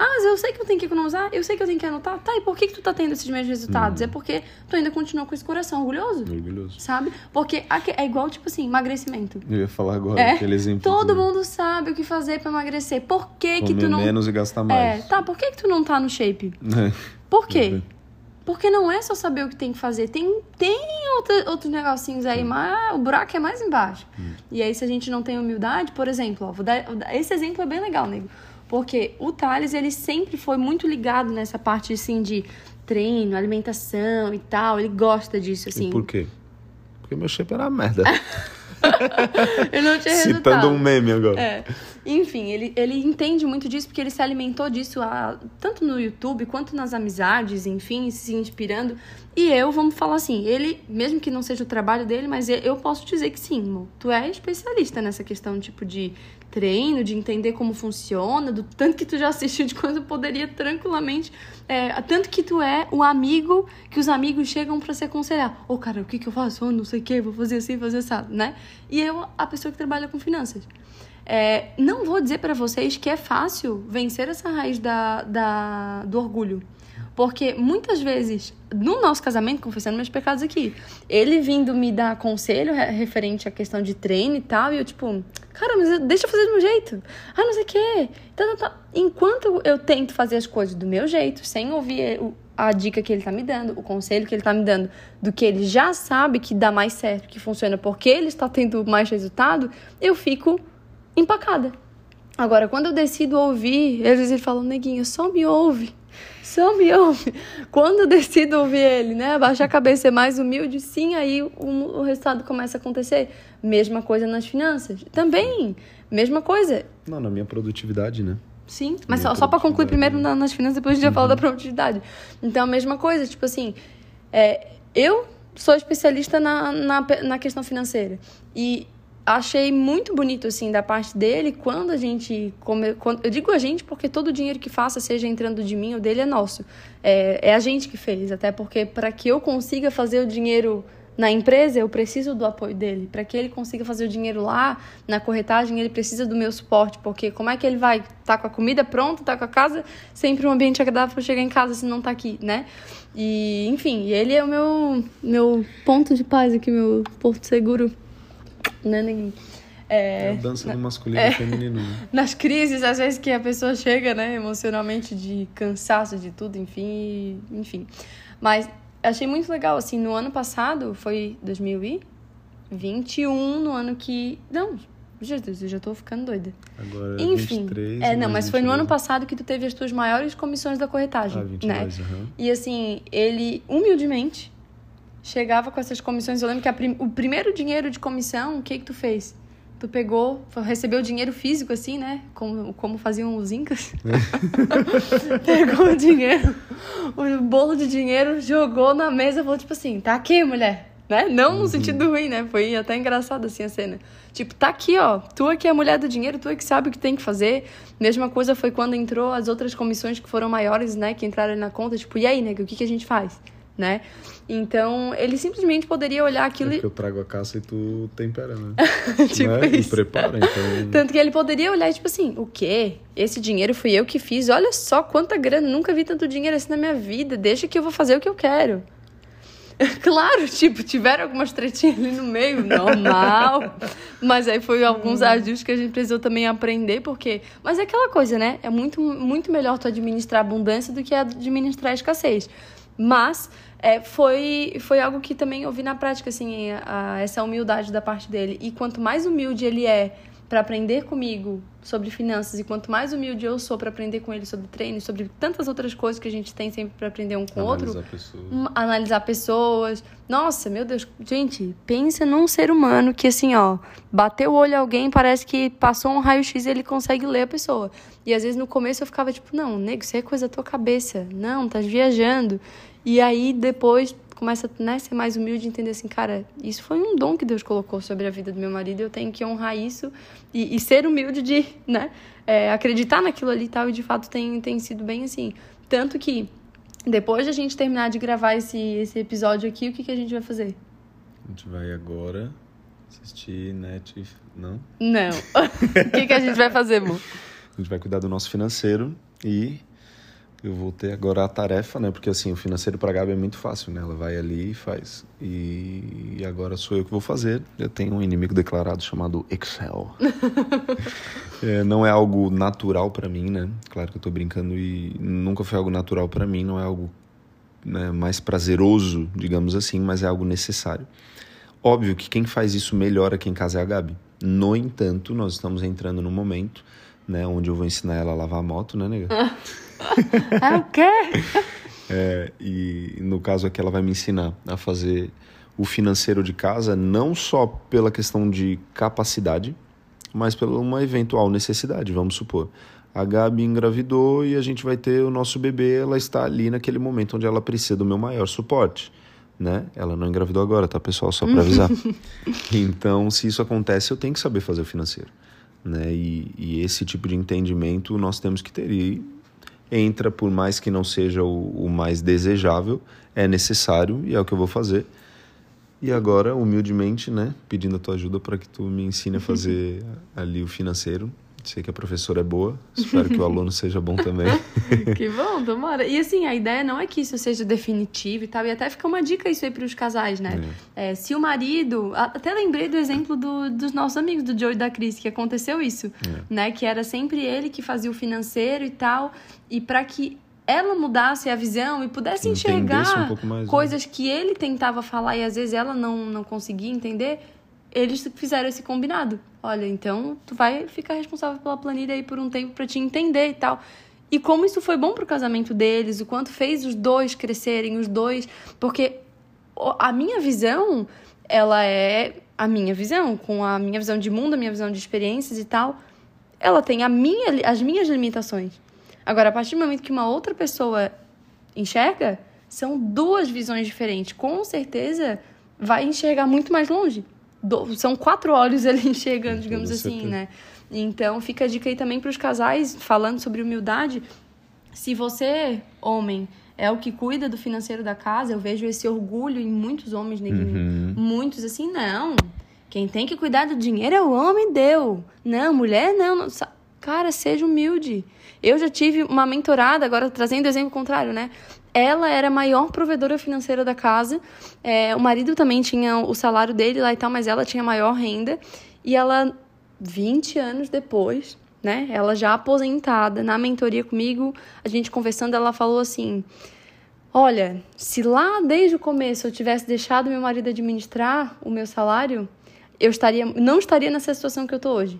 A: Ah, mas eu sei que eu tenho que economizar, eu sei que eu tenho que anotar. Tá, e por que, que tu tá tendo esses mesmos resultados? Uhum. É porque tu ainda continua com esse coração orgulhoso.
B: Orgulhoso.
A: Sabe? Porque é igual, tipo assim, emagrecimento.
B: Eu ia falar agora é, aquele exemplo.
A: Todo de... mundo sabe o que fazer para emagrecer. Por que, que tu não.
B: menos e gastar mais.
A: É, tá, por que, que tu não tá no shape? É. Por quê? Porque não é só saber o que tem que fazer. Tem, tem outra, outros negocinhos aí, mas o buraco é mais embaixo. Hum. E aí, se a gente não tem humildade, por exemplo, ó, dar, esse exemplo é bem legal, nego. Porque o Thales, ele sempre foi muito ligado nessa parte, assim, de treino, alimentação e tal. Ele gosta disso, assim.
B: E por quê? Porque meu shape era uma merda.
A: eu não tinha
B: Citando resultado. um meme agora.
A: É. Enfim, ele, ele entende muito disso porque ele se alimentou disso a, tanto no YouTube quanto nas amizades, enfim, se inspirando. E eu, vamos falar assim, ele, mesmo que não seja o trabalho dele, mas eu posso dizer que sim, tu é especialista nessa questão, tipo, de treino, de entender como funciona, do tanto que tu já assistiu de quando poderia tranquilamente. É, tanto que tu é o amigo que os amigos chegam para se aconselhar. Ô, oh, cara, o que, que eu faço? Oh, não sei o que, vou fazer assim, fazer assim, né? E eu, a pessoa que trabalha com finanças. É, não vou dizer para vocês que é fácil vencer essa raiz da, da, do orgulho. Porque muitas vezes, no nosso casamento, confessando meus pecados aqui, ele vindo me dar conselho referente à questão de treino e tal, e eu tipo, cara, mas deixa eu fazer do meu jeito. Ah, não sei o quê. Então, tá. Enquanto eu tento fazer as coisas do meu jeito, sem ouvir a dica que ele tá me dando, o conselho que ele tá me dando, do que ele já sabe que dá mais certo, que funciona porque ele está tendo mais resultado, eu fico empacada. Agora, quando eu decido ouvir, às vezes ele fala, neguinho, só me ouve. Só me ouve. Quando eu decido ouvir ele, né? Abaixar a cabeça, ser mais humilde, sim, aí o, o resultado começa a acontecer. Mesma coisa nas finanças. Também, mesma coisa.
B: Não, na minha produtividade, né?
A: Sim, mas só, só para concluir primeiro nas finanças, depois a gente já uhum. fala da produtividade. Então, a mesma coisa, tipo assim, é, eu sou especialista na, na, na questão financeira. E achei muito bonito, assim, da parte dele, quando a gente. Come, quando, eu digo a gente porque todo o dinheiro que faça, seja entrando de mim ou dele, é nosso. É, é a gente que fez, até porque para que eu consiga fazer o dinheiro na empresa, eu preciso do apoio dele. Para que ele consiga fazer o dinheiro lá, na corretagem, ele precisa do meu suporte, porque como é que ele vai estar tá com a comida pronta, tá com a casa, sempre um ambiente agradável para chegar em casa se não tá aqui, né? E, enfim, ele é o meu, meu ponto de paz aqui, meu porto seguro, né, ninguém.
B: É, é a dança do masculino é, e feminino. Né?
A: Nas crises, às vezes que a pessoa chega, né, emocionalmente de cansaço de tudo, enfim, enfim. Mas achei muito legal, assim, no ano passado, foi 2021, no ano que... Não, Jesus, eu já tô ficando doida.
B: Agora Enfim, 23,
A: é, não, mas 22. foi no ano passado que tu teve as tuas maiores comissões da corretagem, ah, 22, né? Uhum. E assim, ele humildemente chegava com essas comissões. Eu lembro que prim... o primeiro dinheiro de comissão, o que que tu fez? Tu pegou, recebeu dinheiro físico, assim, né? Como, como faziam os incas. Pegou o dinheiro, o bolo de dinheiro, jogou na mesa e falou, tipo assim, tá aqui, mulher. Né? Não no uhum. sentido ruim, né? Foi até engraçado, assim, a cena. Tipo, tá aqui, ó. Tu é que é a mulher do dinheiro, tu é que sabe o que tem que fazer. Mesma coisa foi quando entrou as outras comissões que foram maiores, né? Que entraram na conta. Tipo, e aí, nega, o que, que a gente faz? Né? Então, ele simplesmente poderia olhar aquilo. É
B: que eu trago a caça e tu tempera, né? tipo
A: né?
B: isso. E prepara, então.
A: Tanto que ele poderia olhar e, tipo assim, o quê? Esse dinheiro fui eu que fiz. Olha só quanta grana. Nunca vi tanto dinheiro assim na minha vida. Deixa que eu vou fazer o que eu quero. Claro, tipo, tiveram algumas tretinhas ali no meio, normal. mas aí foi alguns hum. ajustes que a gente precisou também aprender, porque. Mas é aquela coisa, né? É muito, muito melhor tu administrar abundância do que administrar escassez. Mas é, foi, foi algo que também eu vi na prática, assim, a, essa humildade da parte dele. E quanto mais humilde ele é para aprender comigo sobre finanças e quanto mais humilde eu sou para aprender com ele sobre treino, sobre tantas outras coisas que a gente tem sempre para aprender um com o outro,
B: pessoas.
A: analisar pessoas. Nossa, meu Deus, gente, pensa num ser humano que assim, ó, bateu o olho a alguém, parece que passou um raio-x e ele consegue ler a pessoa. E às vezes no começo eu ficava tipo, não, nego, isso é coisa da tua cabeça. Não, tá viajando. E aí depois começa né, a ser mais humilde e entender assim, cara, isso foi um dom que Deus colocou sobre a vida do meu marido, eu tenho que honrar isso e, e ser humilde de, né, é, acreditar naquilo ali e tal, e de fato tem, tem sido bem assim. Tanto que depois de a gente terminar de gravar esse, esse episódio aqui, o que, que a gente vai fazer?
B: A gente vai agora assistir net, não?
A: Não. o que, que a gente vai fazer, amor?
B: A gente vai cuidar do nosso financeiro e eu vou ter agora a tarefa, né? Porque assim, o financeiro para a Gabi é muito fácil, né? Ela vai ali e faz. E, e agora sou eu que vou fazer. Eu tenho um inimigo declarado chamado Excel. é, não é algo natural para mim, né? Claro que eu tô brincando e nunca foi algo natural para mim, não é algo né, mais prazeroso, digamos assim, mas é algo necessário. Óbvio que quem faz isso melhor aqui em casa é a Gabi. No entanto, nós estamos entrando no momento, né, onde eu vou ensinar ela a lavar a moto, né, nega?
A: é o quê?
B: É, e no caso aqui ela vai me ensinar a fazer o financeiro de casa, não só pela questão de capacidade, mas pela uma eventual necessidade, vamos supor. A Gabi engravidou e a gente vai ter o nosso bebê, ela está ali naquele momento onde ela precisa do meu maior suporte. Né? Ela não engravidou agora, tá, pessoal? Só para avisar. então, se isso acontece, eu tenho que saber fazer o financeiro. Né? E, e, esse tipo de entendimento nós temos que ter. E entra, por mais que não seja o, o mais desejável, é necessário e é o que eu vou fazer. E agora, humildemente, né, pedindo a tua ajuda para que tu me ensine a fazer ali o financeiro, Sei que a professora é boa, espero que o aluno seja bom também.
A: que bom, tomara. E assim, a ideia não é que isso seja definitivo e tal, e até fica uma dica isso aí para os casais, né? É. É, se o marido. Até lembrei do exemplo do, dos nossos amigos, do Joe e da Cris, que aconteceu isso, é. né? Que era sempre ele que fazia o financeiro e tal, e para que ela mudasse a visão e pudesse enxergar um mais, né? coisas né? que ele tentava falar e às vezes ela não, não conseguia entender eles fizeram esse combinado. Olha, então tu vai ficar responsável pela planilha aí por um tempo para te entender e tal. E como isso foi bom pro casamento deles, o quanto fez os dois crescerem, os dois, porque a minha visão, ela é a minha visão, com a minha visão de mundo, a minha visão de experiências e tal, ela tem a minha, as minhas limitações. Agora, a partir do momento que uma outra pessoa enxerga, são duas visões diferentes. Com certeza vai enxergar muito mais longe do, são quatro olhos ali enxergando, digamos assim, né? Então fica a dica aí também para os casais, falando sobre humildade. Se você, homem, é o que cuida do financeiro da casa. Eu vejo esse orgulho em muitos homens, neguinho. Uhum. Muitos assim, não. Quem tem que cuidar do dinheiro é o homem, deu. Não, mulher não. não. Cara, seja humilde. Eu já tive uma mentorada, agora trazendo o exemplo contrário, né? Ela era a maior provedora financeira da casa. É, o marido também tinha o salário dele lá e tal, mas ela tinha maior renda. E ela, 20 anos depois, né? Ela já aposentada, na mentoria comigo, a gente conversando, ela falou assim: Olha, se lá desde o começo eu tivesse deixado meu marido administrar o meu salário, eu estaria, não estaria nessa situação que eu tô hoje.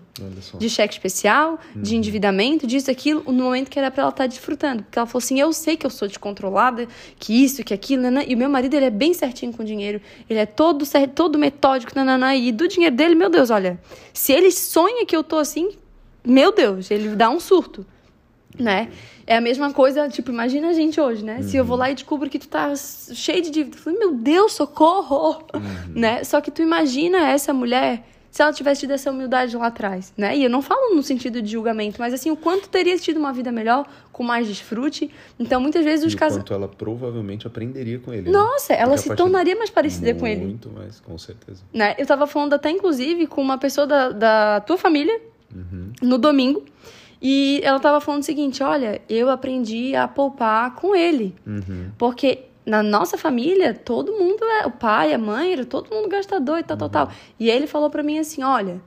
A: De cheque especial, uhum. de endividamento, disso, aquilo, no momento que era para ela estar tá desfrutando. Porque ela falou assim: eu sei que eu sou descontrolada, que isso, que aquilo? E o meu marido, ele é bem certinho com o dinheiro, ele é todo, todo metódico, nananã, e do dinheiro dele, meu Deus, olha, se ele sonha que eu tô assim, meu Deus, ele dá um surto, né? É a mesma coisa, tipo, imagina a gente hoje, né? Uhum. Se eu vou lá e descubro que tu tá cheio de dívida, eu falo, meu Deus, socorro, uhum. né? Só que tu imagina essa mulher se ela tivesse tido essa humildade lá atrás, né? E eu não falo no sentido de julgamento, mas assim, o quanto teria tido uma vida melhor, com mais desfrute. Então, muitas vezes os
B: casos... quanto ela provavelmente aprenderia com ele.
A: Né? Nossa, né? ela se tornaria mais parecida
B: muito,
A: com ele.
B: Muito mais, com certeza.
A: Né? Eu tava falando até, inclusive, com uma pessoa da, da tua família, uhum. no domingo. E ela tava falando o seguinte: olha, eu aprendi a poupar com ele. Uhum. Porque na nossa família, todo mundo é. O pai, a mãe, era todo mundo gastador e tal, uhum. tal, tal. E ele falou para mim assim: olha,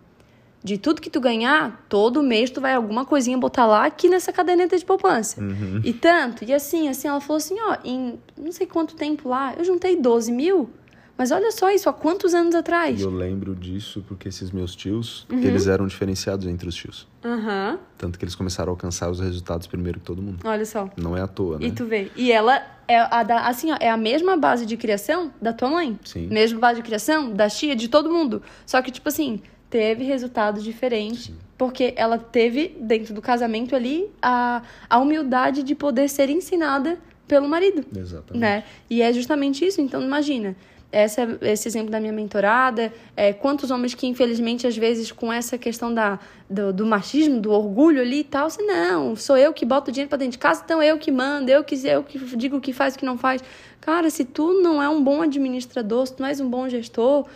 A: de tudo que tu ganhar, todo mês tu vai alguma coisinha botar lá aqui nessa caderneta de poupança. Uhum. E tanto. E assim, assim, ela falou assim: ó, em não sei quanto tempo lá, eu juntei 12 mil. Mas olha só isso, há quantos anos atrás?
B: Eu lembro disso porque esses meus tios, uhum. eles eram diferenciados entre os tios. Uhum. Tanto que eles começaram a alcançar os resultados primeiro que todo mundo.
A: Olha só.
B: Não é à toa, né?
A: E tu vê. E ela é a da, assim, ó, é a mesma base de criação da tua mãe.
B: Sim.
A: Mesma base de criação da tia, de todo mundo. Só que, tipo assim, teve resultados diferentes. Sim. Porque ela teve, dentro do casamento ali, a, a humildade de poder ser ensinada pelo marido.
B: Exatamente.
A: Né? E é justamente isso. Então, imagina essa, esse exemplo da minha mentorada, é, quantos homens que, infelizmente, às vezes, com essa questão da, do, do, machismo, do orgulho ali e tal, assim, não, sou eu que boto o dinheiro para dentro de casa, então eu que mando, eu que, eu que digo o que faz e o que não faz. Cara, se tu não é um bom administrador, se tu não és um bom gestor,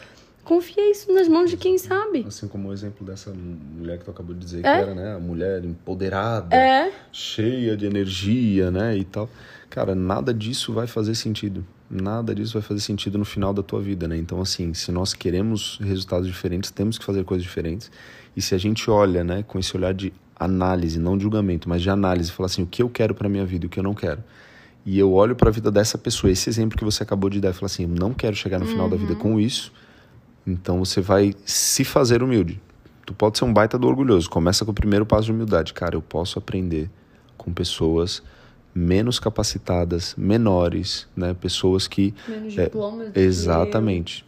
A: confia isso nas mãos de quem sabe.
B: Assim como o exemplo dessa mulher que tu acabou de dizer, é? que era, né, a mulher empoderada,
A: é?
B: cheia de energia, né, e tal. Cara, nada disso vai fazer sentido nada disso vai fazer sentido no final da tua vida, né? Então, assim, se nós queremos resultados diferentes, temos que fazer coisas diferentes. E se a gente olha, né, com esse olhar de análise, não de julgamento, mas de análise, falar assim, o que eu quero para minha vida e o que eu não quero. E eu olho para a vida dessa pessoa, esse exemplo que você acabou de dar, e falar assim, não quero chegar no final uhum. da vida uhum. com isso. Então você vai se fazer humilde. Tu pode ser um baita do orgulhoso. Começa com o primeiro passo de humildade. Cara, eu posso aprender com pessoas menos capacitadas, menores, né? Pessoas que
A: menos é, diplomas.
B: exatamente.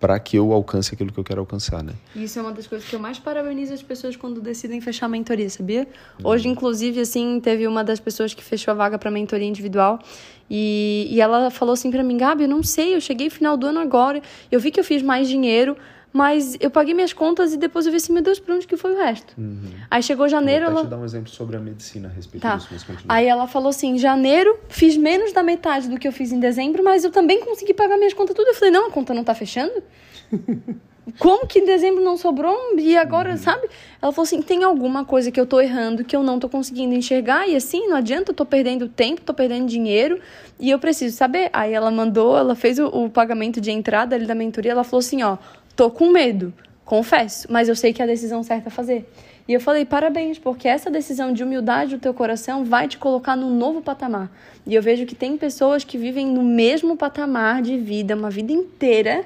B: Para que eu alcance aquilo que eu quero alcançar, né?
A: Isso é uma das coisas que eu mais parabenizo as pessoas quando decidem fechar a mentoria, sabia? Uhum. Hoje, inclusive, assim, teve uma das pessoas que fechou a vaga para mentoria individual e, e ela falou assim para mim, Gabi, eu não sei, eu cheguei final do ano agora, eu vi que eu fiz mais dinheiro, mas eu paguei minhas contas e depois eu vi assim, meu Deus, pra onde que foi o resto? Uhum. Aí chegou janeiro. Vou
B: ela... te dar um exemplo sobre a medicina a respeito
A: tá.
B: disso, mas continua.
A: Aí ela falou assim: janeiro, fiz menos da metade do que eu fiz em dezembro, mas eu também consegui pagar minhas contas tudo. Eu falei, não, a conta não tá fechando? Como que em dezembro não sobrou e agora, uhum. sabe? Ela falou assim: tem alguma coisa que eu tô errando que eu não tô conseguindo enxergar e assim, não adianta, eu tô perdendo tempo, tô perdendo dinheiro e eu preciso saber. Aí ela mandou, ela fez o, o pagamento de entrada ali da mentoria, ela falou assim: ó, Tô com medo, confesso, mas eu sei que é a decisão certa a fazer. E eu falei, parabéns, porque essa decisão de humildade do teu coração vai te colocar num novo patamar. E eu vejo que tem pessoas que vivem no mesmo patamar de vida, uma vida inteira,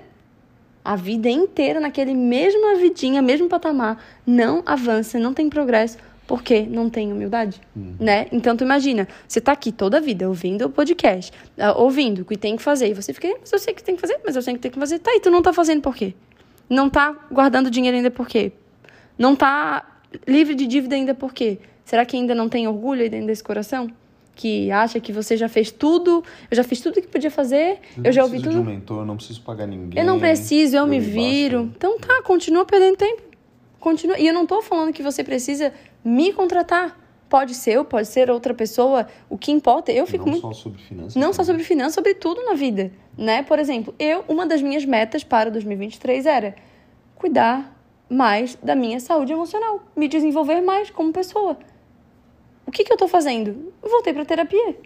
A: a vida inteira naquele mesma vidinha, mesmo patamar, não avança, não tem progresso, porque não tem humildade, uhum. né? Então tu imagina, você tá aqui toda a vida ouvindo o podcast, uh, ouvindo o que tem que fazer, e você fica, mas eu sei que tem que fazer, mas eu sei que tem que fazer, tá, e tu não tá fazendo por quê? Não tá guardando dinheiro ainda por quê? Não tá livre de dívida ainda por quê? Será que ainda não tem orgulho aí dentro desse coração? Que acha que você já fez tudo, eu já fiz tudo que podia fazer, eu, eu já ouvi tudo.
B: De um mentor, eu não preciso pagar ninguém.
A: Eu não preciso, eu, eu me viro. Basta. Então tá, continua perdendo tempo. Continua. E eu não tô falando que você precisa me contratar. Pode ser eu, pode ser outra pessoa. O que importa, eu fico
B: não
A: muito.
B: só sobre finanças.
A: Não só
B: também.
A: sobre finanças, sobre tudo na vida, né? Por exemplo, eu, uma das minhas metas para 2023 era cuidar mais da minha saúde emocional, me desenvolver mais como pessoa. O que, que eu tô fazendo? Eu voltei pra terapia.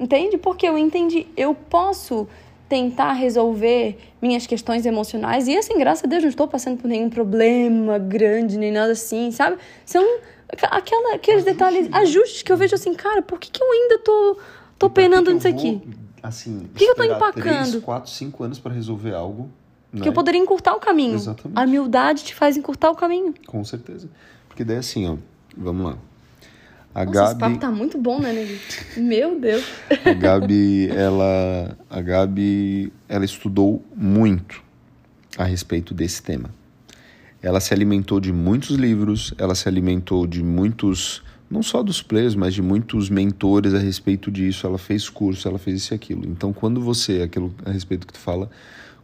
A: Entende? Porque eu entendi, eu posso tentar resolver minhas questões emocionais e assim, graças a Deus, não estou passando por nenhum problema grande nem nada assim, sabe? São aquela, aqueles
B: Ajustes,
A: detalhes, ajustes que eu vejo assim, cara, por que, que eu ainda tô, tô
B: que
A: penando
B: que
A: nisso aqui?
B: Assim,
A: que eu tô empacando?
B: 3, 4, 5 anos para resolver algo.
A: Que
B: né?
A: eu poderia encurtar o caminho.
B: Exatamente.
A: A humildade te faz encurtar o caminho.
B: Com certeza. Porque daí assim, ó, vamos lá. A
A: Nossa, esse papo
B: Gabi,
A: tá muito bom, né, Negui? Meu Deus.
B: a Gabi, ela, a Gabi, ela estudou muito a respeito desse tema. Ela se alimentou de muitos livros, ela se alimentou de muitos, não só dos players, mas de muitos mentores a respeito disso. Ela fez curso, ela fez isso e aquilo. Então, quando você, aquilo a respeito que tu fala,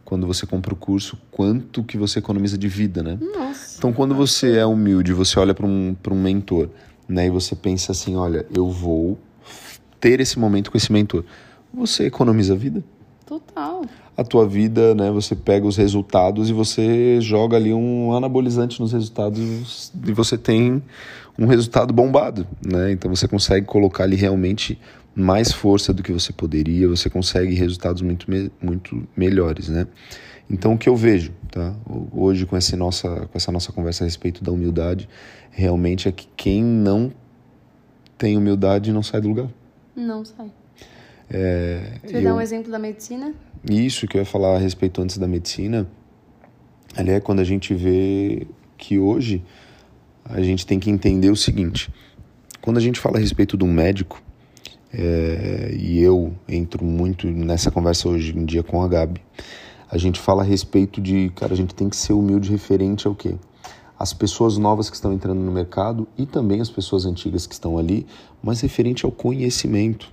B: quando você compra o curso, quanto que você economiza de vida, né?
A: Nossa.
B: Então, quando você é humilde, você olha para um, pra um mentor, né, e você pensa assim: olha, eu vou ter esse momento com esse mentor, você economiza vida.
A: Total.
B: A tua vida, né, você pega os resultados e você joga ali um anabolizante nos resultados e você tem um resultado bombado, né? Então você consegue colocar ali realmente mais força do que você poderia, você consegue resultados muito, muito melhores, né? Então o que eu vejo, tá? Hoje com essa nossa com essa nossa conversa a respeito da humildade, realmente é que quem não tem humildade não sai do lugar.
A: Não sai.
B: É,
A: Você dá um exemplo da medicina?
B: Isso que eu ia falar a respeito antes da medicina, ali é quando a gente vê que hoje a gente tem que entender o seguinte: quando a gente fala a respeito de um médico, é, e eu entro muito nessa conversa hoje em dia com a Gabi, a gente fala a respeito de, cara, a gente tem que ser humilde referente ao quê? As pessoas novas que estão entrando no mercado e também as pessoas antigas que estão ali, mas referente ao conhecimento.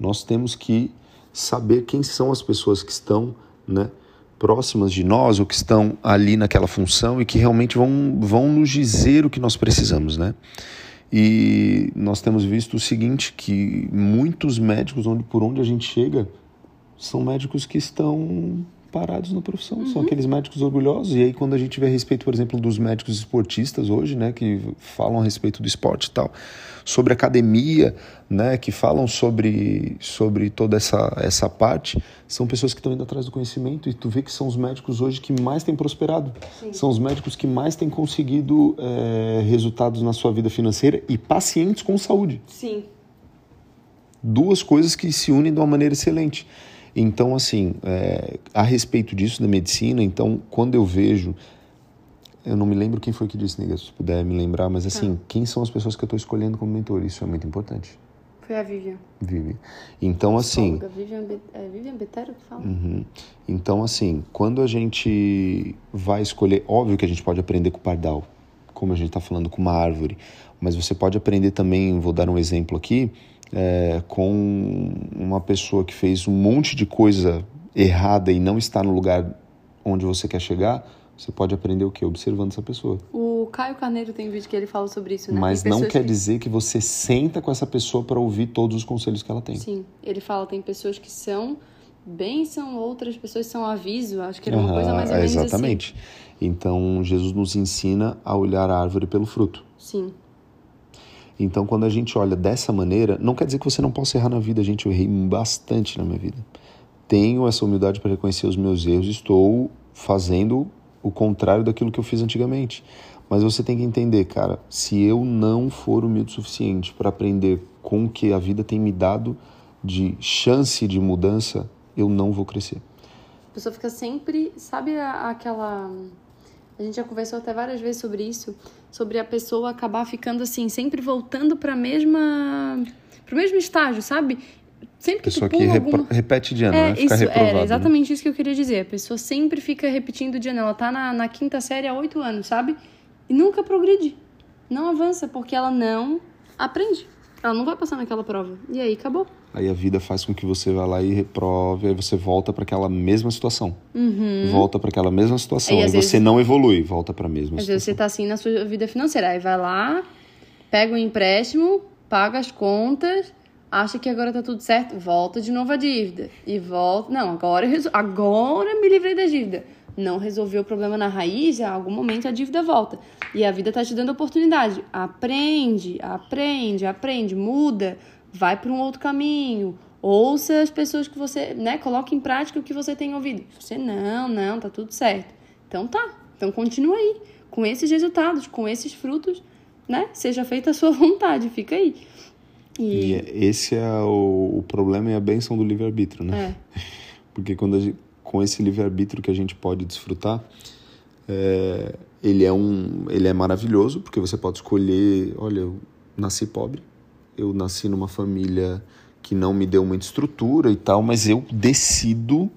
B: Nós temos que saber quem são as pessoas que estão né, próximas de nós ou que estão ali naquela função e que realmente vão, vão nos dizer o que nós precisamos, né? E nós temos visto o seguinte, que muitos médicos, onde, por onde a gente chega, são médicos que estão parados na profissão, são aqueles médicos orgulhosos. E aí quando a gente vê a respeito, por exemplo, dos médicos esportistas hoje, né, que falam a respeito do esporte e tal, sobre academia, né, que falam sobre, sobre toda essa, essa parte, são pessoas que estão indo atrás do conhecimento e tu vê que são os médicos hoje que mais têm prosperado.
A: Sim.
B: São os médicos que mais têm conseguido eh, resultados na sua vida financeira e pacientes com saúde
A: Sim.
B: duas coisas que se unem de uma maneira excelente. Então, assim, é, a respeito disso da medicina, então, quando eu vejo, eu não me lembro quem foi que disse, nega, se puder me lembrar, mas assim, quem são as pessoas que eu estou escolhendo como mentor? Isso é muito importante,
A: Foi a Vivian.
B: Vivi. Então, assim.
A: Vivian, é Vivian Betero que fala?
B: Uhum. Então, assim, quando a gente vai escolher, óbvio que a gente pode aprender com o pardal, como a gente está falando com uma árvore, mas você pode aprender também, vou dar um exemplo aqui, é, com uma pessoa que fez um monte de coisa errada e não está no lugar onde você quer chegar, você pode aprender o quê? Observando essa pessoa.
A: O Caio Carneiro tem um vídeo que ele fala sobre isso, né?
B: Mas não quer
A: que-
B: dizer que você senta com essa pessoa para ouvir todos os conselhos que ela tem.
A: Sim, ele fala tem pessoas que são bênção, outras pessoas são aviso. Acho que era uma
B: Aham,
A: coisa mais ou menos
B: Exatamente. Então, Jesus nos ensina a olhar a árvore pelo fruto.
A: assim. Sim,
B: Então, quando a gente olha dessa maneira, não quer dizer que você não possa errar na vida. Gente, eu errei bastante na minha vida. Tenho essa humildade para reconhecer os meus erros. Estou fazendo o contrário daquilo que eu fiz antigamente. Mas você tem que entender, cara, se eu não for humilde o suficiente para aprender com o que a vida tem me dado de chance de mudança, eu não vou crescer.
A: a pessoa fica sempre. Sabe aquela. A gente já conversou até várias vezes sobre isso, sobre a pessoa acabar ficando assim, sempre voltando para mesma. pro mesmo estágio, sabe? Sempre que
B: Pessoa
A: tu
B: que
A: pula
B: repro-
A: alguma...
B: repete de ano,
A: É,
B: né? Fica
A: isso,
B: reprovado.
A: era
B: né?
A: exatamente isso que eu queria dizer. A pessoa sempre fica repetindo de ano. Ela tá na, na quinta série há oito anos, sabe? E nunca progride. Não avança, porque ela não aprende. Ela não vai passar naquela prova. E aí, acabou.
B: Aí a vida faz com que você vá lá e reprove, aí você volta para aquela mesma situação.
A: Uhum.
B: Volta para aquela mesma situação.
A: E
B: Aí
A: às
B: você
A: vezes-
B: não evolui, volta para a mesma
A: Às vezes você
B: situação.
A: tá assim na sua vida financeira. Aí vai lá, pega o empréstimo, paga as contas, acha que agora tá tudo certo, volta de novo a dívida. E volta. Não, agora, agora me livrei da dívida. Não resolveu o problema na raiz, em algum momento a dívida volta. E a vida tá te dando oportunidade. Aprende, aprende, aprende, muda, vai para um outro caminho. Ouça as pessoas que você, né, coloque em prática o que você tem ouvido. Você não, não, tá tudo certo. Então tá. Então continua aí com esses resultados, com esses frutos, né? Seja feita a sua vontade, fica aí.
B: E, e é, esse é o, o, problema e a benção do livre-arbítrio, né? É. Porque quando gente, com esse livre-arbítrio que a gente pode desfrutar, é, ele, é um, ele é maravilhoso, porque você pode escolher, olha, eu nasci pobre, eu nasci numa família que não me deu muita estrutura e tal, mas eu decido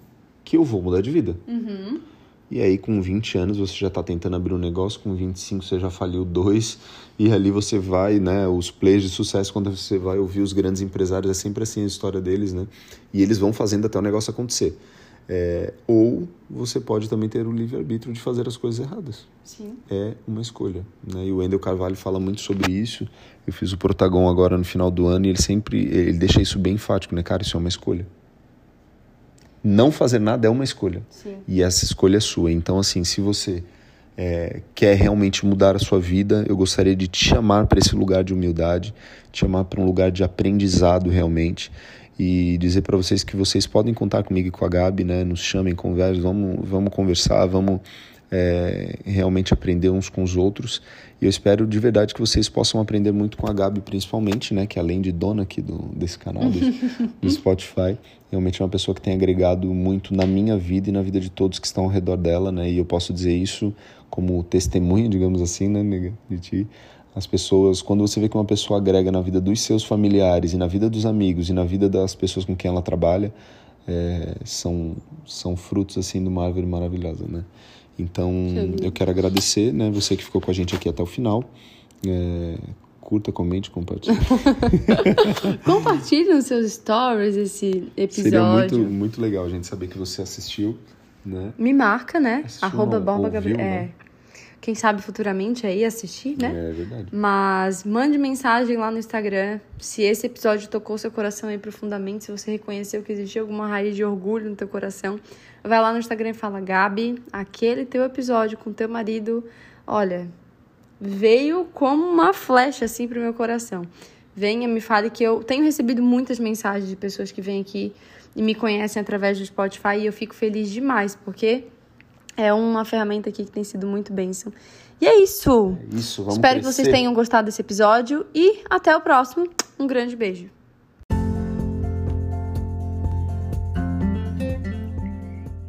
B: que eu vou mudar de vida.
A: Uhum.
B: E aí, com 20 anos, você já está tentando abrir um negócio, com 25 você já faliu dois, e ali você vai, né? Os players de sucesso, quando você vai ouvir os grandes empresários, é sempre assim a história deles, né? E eles vão fazendo até o negócio acontecer. É, ou você pode também ter o livre-arbítrio de fazer as coisas erradas.
A: Sim.
B: É uma escolha. Né? E o Wendel Carvalho fala muito sobre isso. Eu fiz o Protagon agora no final do ano e ele sempre ele deixa isso bem enfático, né? Cara, isso é uma escolha não fazer nada é uma escolha.
A: Sim.
B: E essa escolha é sua. Então, assim, se você é, quer realmente mudar a sua vida, eu gostaria de te chamar para esse lugar de humildade, te chamar para um lugar de aprendizado realmente e dizer para vocês que vocês podem contar comigo e com a Gabi, né? Nos chamem, conversem, vamos, vamos conversar, vamos é, realmente aprender uns com os outros. E eu espero de verdade que vocês possam aprender muito com a Gabi, principalmente, né? Que além de dona aqui do, desse canal, do, do Spotify, realmente é uma pessoa que tem agregado muito na minha vida e na vida de todos que estão ao redor dela, né? E eu posso dizer isso como testemunho, digamos assim, né, nega, de ti. As pessoas, quando você vê que uma pessoa agrega na vida dos seus familiares e na vida dos amigos e na vida das pessoas com quem ela trabalha, é, são, são frutos assim de uma árvore maravilhosa, né? Então, eu quero agradecer, né, você que ficou com a gente aqui até o final. É, curta, comente, compartilhe.
A: compartilhe nos seus stories esse episódio.
B: Seria muito, muito legal a gente saber que você assistiu, né?
A: Me marca, né? Assistiu, Arroba Borba Gabriel. É. Né? Quem sabe futuramente aí assistir, né?
B: É verdade.
A: Mas mande mensagem lá no Instagram se esse episódio tocou seu coração aí profundamente, se você reconheceu que existia alguma raiz de orgulho no teu coração vai lá no Instagram e fala: Gabi, aquele teu episódio com teu marido, olha, veio como uma flecha assim pro meu coração. Venha, me fale que eu tenho recebido muitas mensagens de pessoas que vêm aqui e me conhecem através do Spotify e eu fico feliz demais, porque é uma ferramenta aqui que tem sido muito bênção. E é isso.
B: É isso, vamos
A: Espero
B: crescer.
A: que vocês tenham gostado desse episódio e até o próximo. Um grande beijo.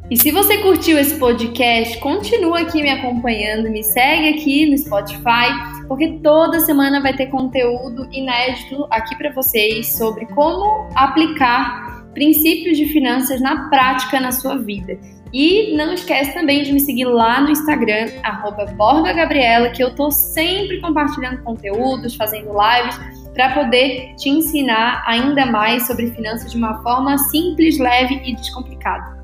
A: E se você curtiu esse podcast, continua aqui me acompanhando, me segue aqui no Spotify, porque toda semana vai ter conteúdo inédito aqui para vocês sobre como aplicar princípios de finanças na prática na sua vida. E não esquece também de me seguir lá no Instagram, BorgaGabriela, que eu tô sempre compartilhando conteúdos, fazendo lives, para poder te ensinar ainda mais sobre finanças de uma forma simples, leve e descomplicada.